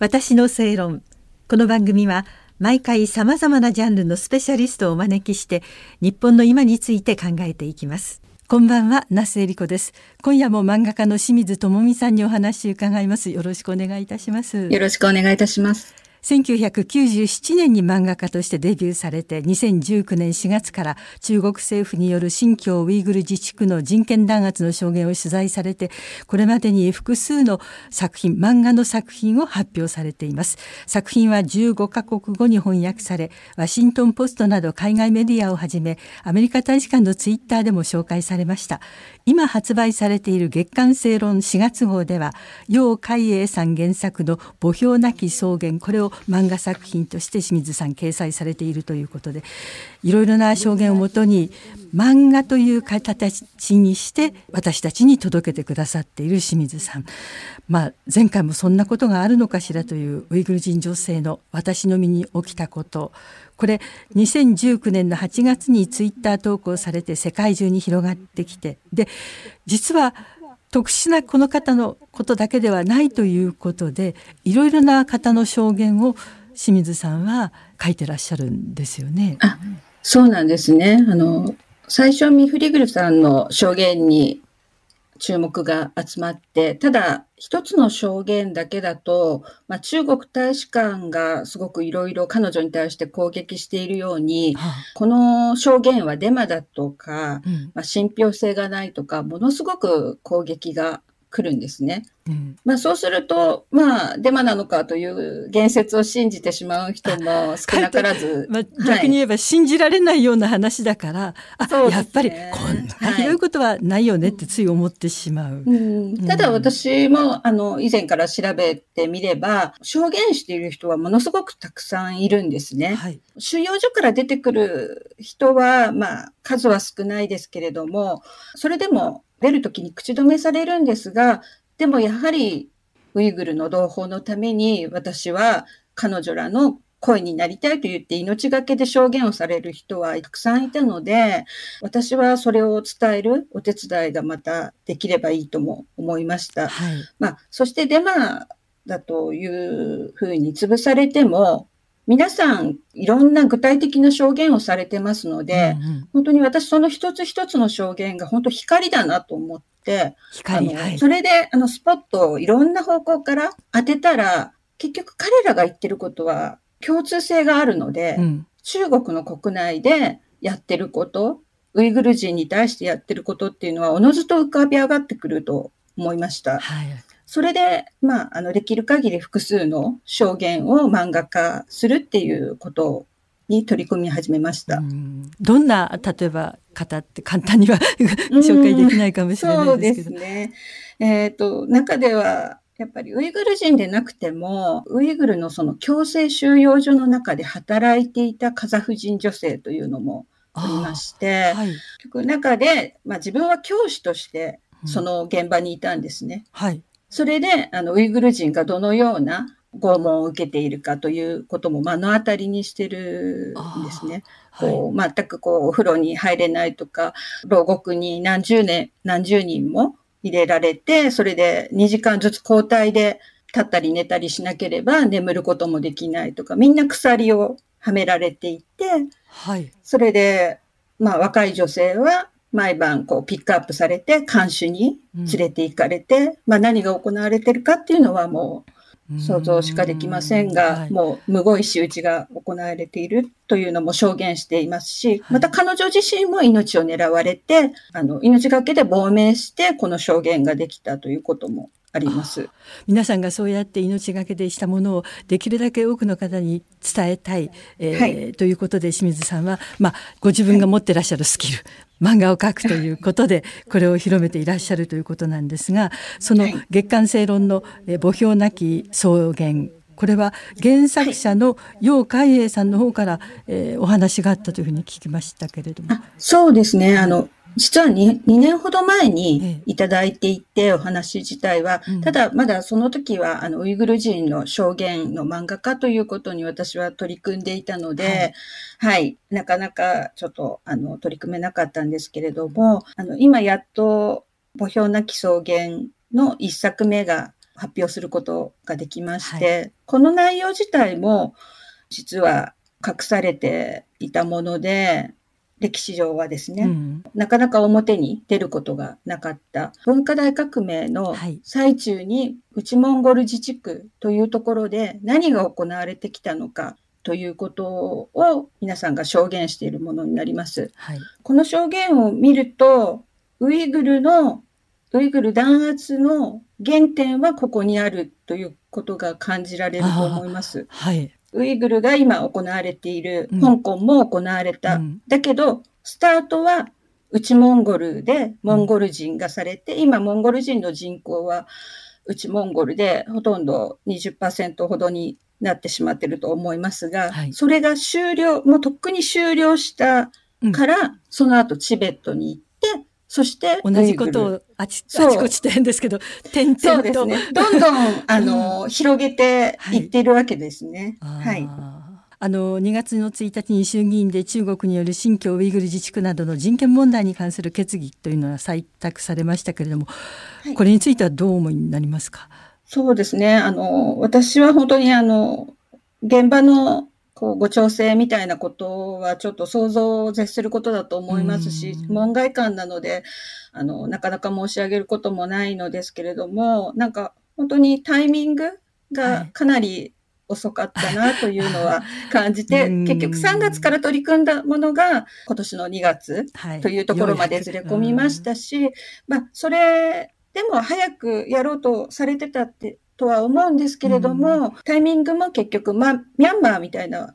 私の正論。この番組は毎回さまざまなジャンルのスペシャリストをお招きして日本の今について考えていきます。こんばんは那須恵理子です。今夜も漫画家の清水智美さんにお話伺います。よろしくお願いいたします。よろしくお願いいたします。1997年に漫画家としてデビューされて2019年4月から中国政府による新疆ウイグル自治区の人権弾圧の証言を取材されてこれまでに複数の作品漫画の作品を発表されています。作品は15カ国語に翻訳されワシントンポストなど海外メディアをはじめアメリカ大使館のツイッターでも紹介されました。今発売されている月刊正論4月号では楊海英さん原作の墓標なき草原これを漫画作品として清水さん掲載されているということでいろいろな証言をもとに漫画という形にして私たちに届けてくださっている清水さん、まあ、前回もそんなことがあるのかしらというウイグル人女性の私の身に起きたこと。これ2019年の8月にツイッター投稿されて世界中に広がってきて。で実は特殊なこの方のことだけではないということでいろいろな方の証言を清水さんは書いてらっしゃるんですよね。あそうなんですね。あの最初ミフリグルさんの証言に注目が集まって、ただ一つの証言だけだと、まあ、中国大使館がすごくいろいろ彼女に対して攻撃しているように、はあ、この証言はデマだとか、うん、まあ、信憑性がないとか、ものすごく攻撃が来るんですね。うん、まあそうすると、まあデマなのかという言説を信じてしまう人も少なからず。ま あ、逆に言えば信じられないような話だから、あ、ね、やっぱりこんなひどいことはないよねってつい思ってしまう。うん、ただ私もあの以前から調べてみれば、証言している人はものすごくたくさんいるんですね。はい、収容所から出てくる人は、まあ数は少ないですけれども、それでも出るときに口止めされるんですが、でもやはりウイグルの同胞のために私は彼女らの声になりたいと言って命がけで証言をされる人はたくさんいたので、私はそれを伝えるお手伝いがまたできればいいとも思いました。はい、まあ、そしてデマだというふうに潰されても、皆さんいろんな具体的な証言をされてますので、うんうん、本当に私その一つ一つの証言が本当光だなと思って、光はい、それであのスポットをいろんな方向から当てたら、結局彼らが言ってることは共通性があるので、うん、中国の国内でやってること、ウイグル人に対してやってることっていうのはおのずと浮かび上がってくると思いました。はいそれで、まあ、あの、できる限り複数の証言を漫画化するっていうことに取り組み始めました。どんな、例えば、方って簡単には 紹介できないかもしれないですけど。そうですね。えっ、ー、と、中では、やっぱりウイグル人でなくても、ウイグルのその強制収容所の中で働いていたカザフ人女性というのもありまして、はい、結局中で、まあ、自分は教師としてその現場にいたんですね。うん、はい。それで、あの、ウイグル人がどのような拷問を受けているかということも目の当たりにしてるんですね。こう、全くこう、お風呂に入れないとか、牢獄に何十年、何十人も入れられて、それで2時間ずつ交代で立ったり寝たりしなければ眠ることもできないとか、みんな鎖をはめられていて、はい。それで、まあ若い女性は毎晩こうピックアップされて、監視に連れて行かれて、うん、まあ何が行われてるかっていうのはもう想像しかできませんが、はい、もうむごい仕打ちが行われているというのも証言していますし、また彼女自身も命を狙われて、あの、命がけで亡命してこの証言ができたということもあります。皆さんがそうやって命がけでしたものをできるだけ多くの方に伝えたい、えー、はい、ということで清水さんは、まあ、ご自分が持ってらっしゃるスキル、漫画を描くということでこれを広めていらっしゃるということなんですがその月刊正論の墓標なき草原これは原作者の楊海英さんの方から、えー、お話があったというふうに聞きましたけれども。そうですね。あの、実は 2, 2年ほど前にいただいていて、お話自体は、ただまだその時は、あの、ウイグル人の証言の漫画家ということに私は取り組んでいたので、はい、はい、なかなかちょっと、あの、取り組めなかったんですけれども、あの、今やっと、墓標なき草原の一作目が発表することができまして、はい、この内容自体も実は隠されていたもので、歴史上はですね、うん、なかなか表に出ることがなかった文化大革命の最中に内モンゴル自治区というところで何が行われてきたのかということを皆さんが証言しているものになります。はい、この証言を見ると、ウイグルの、ウイグル弾圧の原点はここにあるということが感じられると思います。はい。ウイグルが今行われている、香港も行われた。うん、だけど、スタートは内モンゴルでモンゴル人がされて、今モンゴル人の人口は内モンゴルでほとんど20%ほどになってしまってると思いますが、はい、それが終了、もうとっくに終了したから、うん、その後チベットに行って、そして同じことをあちあちこちで変ですけど、点々と。そうですね。どんどん、あの、広げていっているわけですね。はい。あの2月の1日に衆議院で中国による新疆ウイグル自治区などの人権問題に関する決議というのが採択されましたけれども、はい、これについてはどう思いになりますか？そうですね。あの、私は本当にあの、現場のこうご調整みたいなことはちょっと想像を絶することだと思いますし、門外漢なので、あの、なかなか申し上げることもないのですけれども、なんか本当にタイミングがかなり遅かったなというのは 感じて、結局3月から取り組んだものが今年の2月というところまでずれ込みましたし、まあ、それでも早くやろうとされてたってとは思うんですけれども、うん、タイミングも結局、まあ、ミャンマーみたいな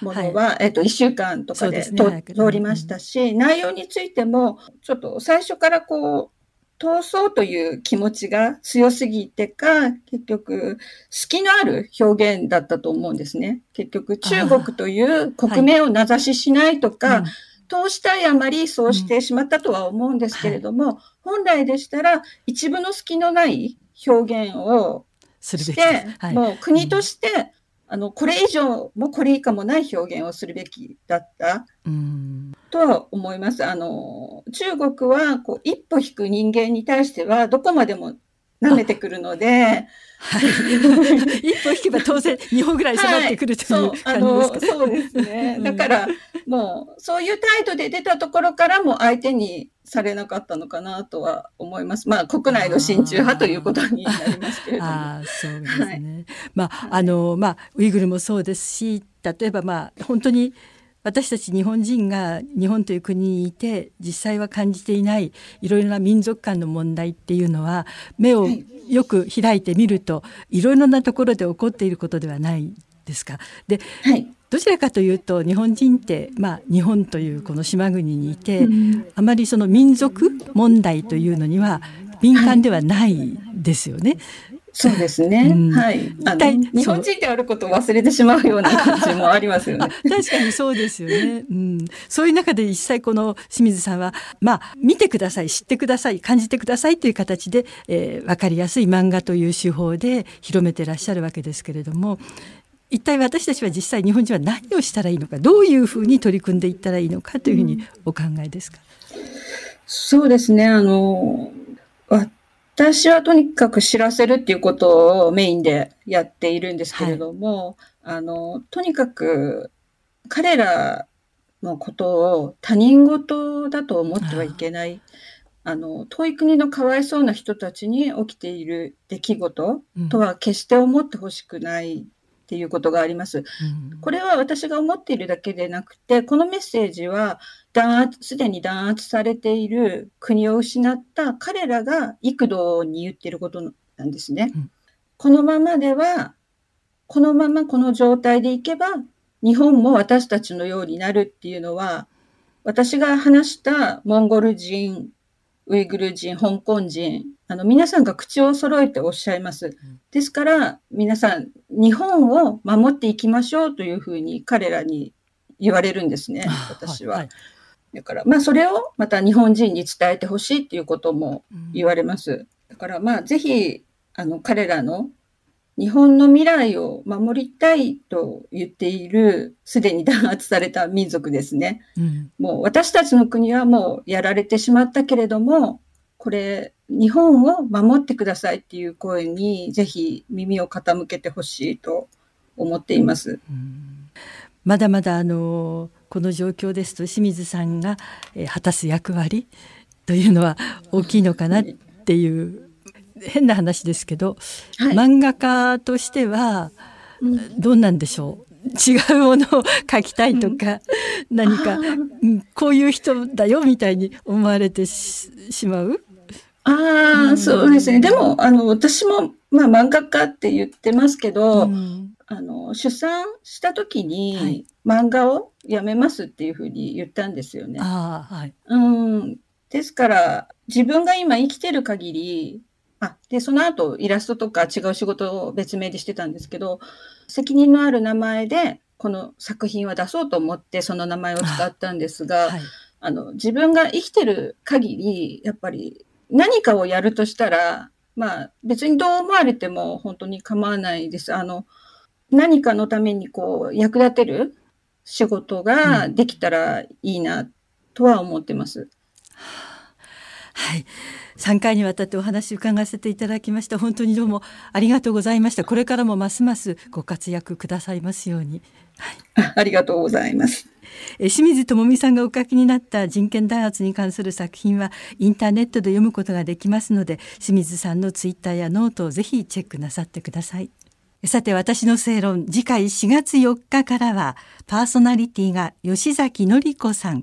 ものは、はい、えっと、1週間とかで、ね、通りましたし、うん、内容についても、ちょっと最初からこう、通そうという気持ちが強すぎてか、結局、隙のある表現だったと思うんですね。結局、中国という国名を名指ししないとか、はい。通したいあまりそうしてしまったとは思うんですけれども、うん。はい、本来でしたら一部の隙のない表現をして、はい、もう国として、あの、これ以上もこれ以下もない表現をするべきだった。とは思います。あの、中国はこう一歩引く人間に対してはどこまでも舐めてくるので、はい、一歩引けば当然日本ぐらい迫ってくるという感じですか、はい、そうあのそうですね。だから、もうそういう態度で出たところからも相手にされなかったのかなとは思います。まあ国内の親中派ということになりますけれども。あそうですね。はい、まああのまあウイグルもそうですし、例えばまあ本当に私たち日本人が日本という国にいて実際は感じていないいろいろな民族間の問題っていうのは目をよく開いてみるといろいろなところで起こっていることではないですか。で、はい、どちらかというと日本人って、まあ、日本というこの島国にいて、うん、あまりその民族問題というのには敏感ではないですよね。はいそうですね。うん、はい。あの日本人であることを忘れてしまうような感じもありますよね。確かにそうですよね。うん。そういう中で実際この清水さんは、まあ、見てください、知ってください、感じてくださいという形で、えー、分かりやすい漫画という手法で広めてらっしゃるわけですけれども、一体私たちは実際日本人は何をしたらいいのかどういうふうに取り組んでいったらいいのかというふうにお考えですか、うん、そうですねあの私はとにかく知らせるっていうことをメインでやっているんですけれども、はい、あの、とにかく彼らのことを他人事だと思ってはいけない。あの、遠い国のかわいそうな人たちに起きている出来事とは決して思ってほしくないっていうことがあります。これは私が思っているだけでなくて、このメッセージは弾圧、すでに弾圧されている国を失った彼らが幾度に言っていることなんですね。うん、このままでは、このままこの状態でいけば、日本も私たちのようになるっていうのは、私が話したモンゴル人、ウイグル人、香港人、あの、皆さんが口を揃えておっしゃいます。ですから、皆さん、日本を守っていきましょうというふうに彼らに言われるんですね、私は。はいはいだから、まあ、それをまた日本人に伝えてほしいっていうことも言われます。だから、まあ、ぜひ、あの、彼らの日本の未来を守りたいと言っている、すでに弾圧された民族ですね。うん、もう私たちの国はもうやられてしまったけれども、これ、日本を守ってくださいっていう声に、ぜひ耳を傾けてほしいと思っています。まだまだあのこの状況ですと清水さんが、え果たす役割というのは大きいのかなっていう 変な話ですけど、はい、漫画家としてはどうなんでしょう？違うものを書きたいとか、うん、何か、こういう人だよみたいに思われてしまう？ああ、そうですね。でも、あの、私も、まあ、漫画家って言ってますけど、うん、あの、出産した時に、漫画をやめますっていうふうに言ったんですよね。はい、うん。ですから、自分が今生きてる限り、あ、で、その後、イラストとか違う仕事を別名でしてたんですけど、責任のある名前で、この作品は出そうと思って、その名前を使ったんですが、あはい、あの、自分が生きてる限り、やっぱり何かをやるとしたら、まあ、別にどう思われても本当に構わないです。あの、何かのためにこう、役立てる仕事ができたらいいなとは思ってます。うんはい。3回にわたってお話伺わせていただきました。本当にどうもありがとうございました。これからもますますご活躍くださいますように。はい、ありがとうございます。清水ともみさんがお書きになった人権弾圧に関する作品はインターネットで読むことができますので清水さんのツイッターやノートをぜひチェックなさってくださいさて私の正論次回4月4日からはパーソナリティが吉崎典子さん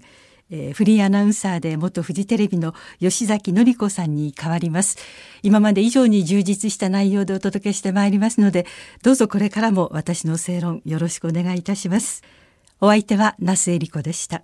えー、フリーアナウンサーで元フジテレビの吉崎紀子さんに代わります。今まで以上に充実した内容でお届けしてまいりますのでどうぞこれからも私の正論よろしくお願いいたします。お相手は那須恵理子でした。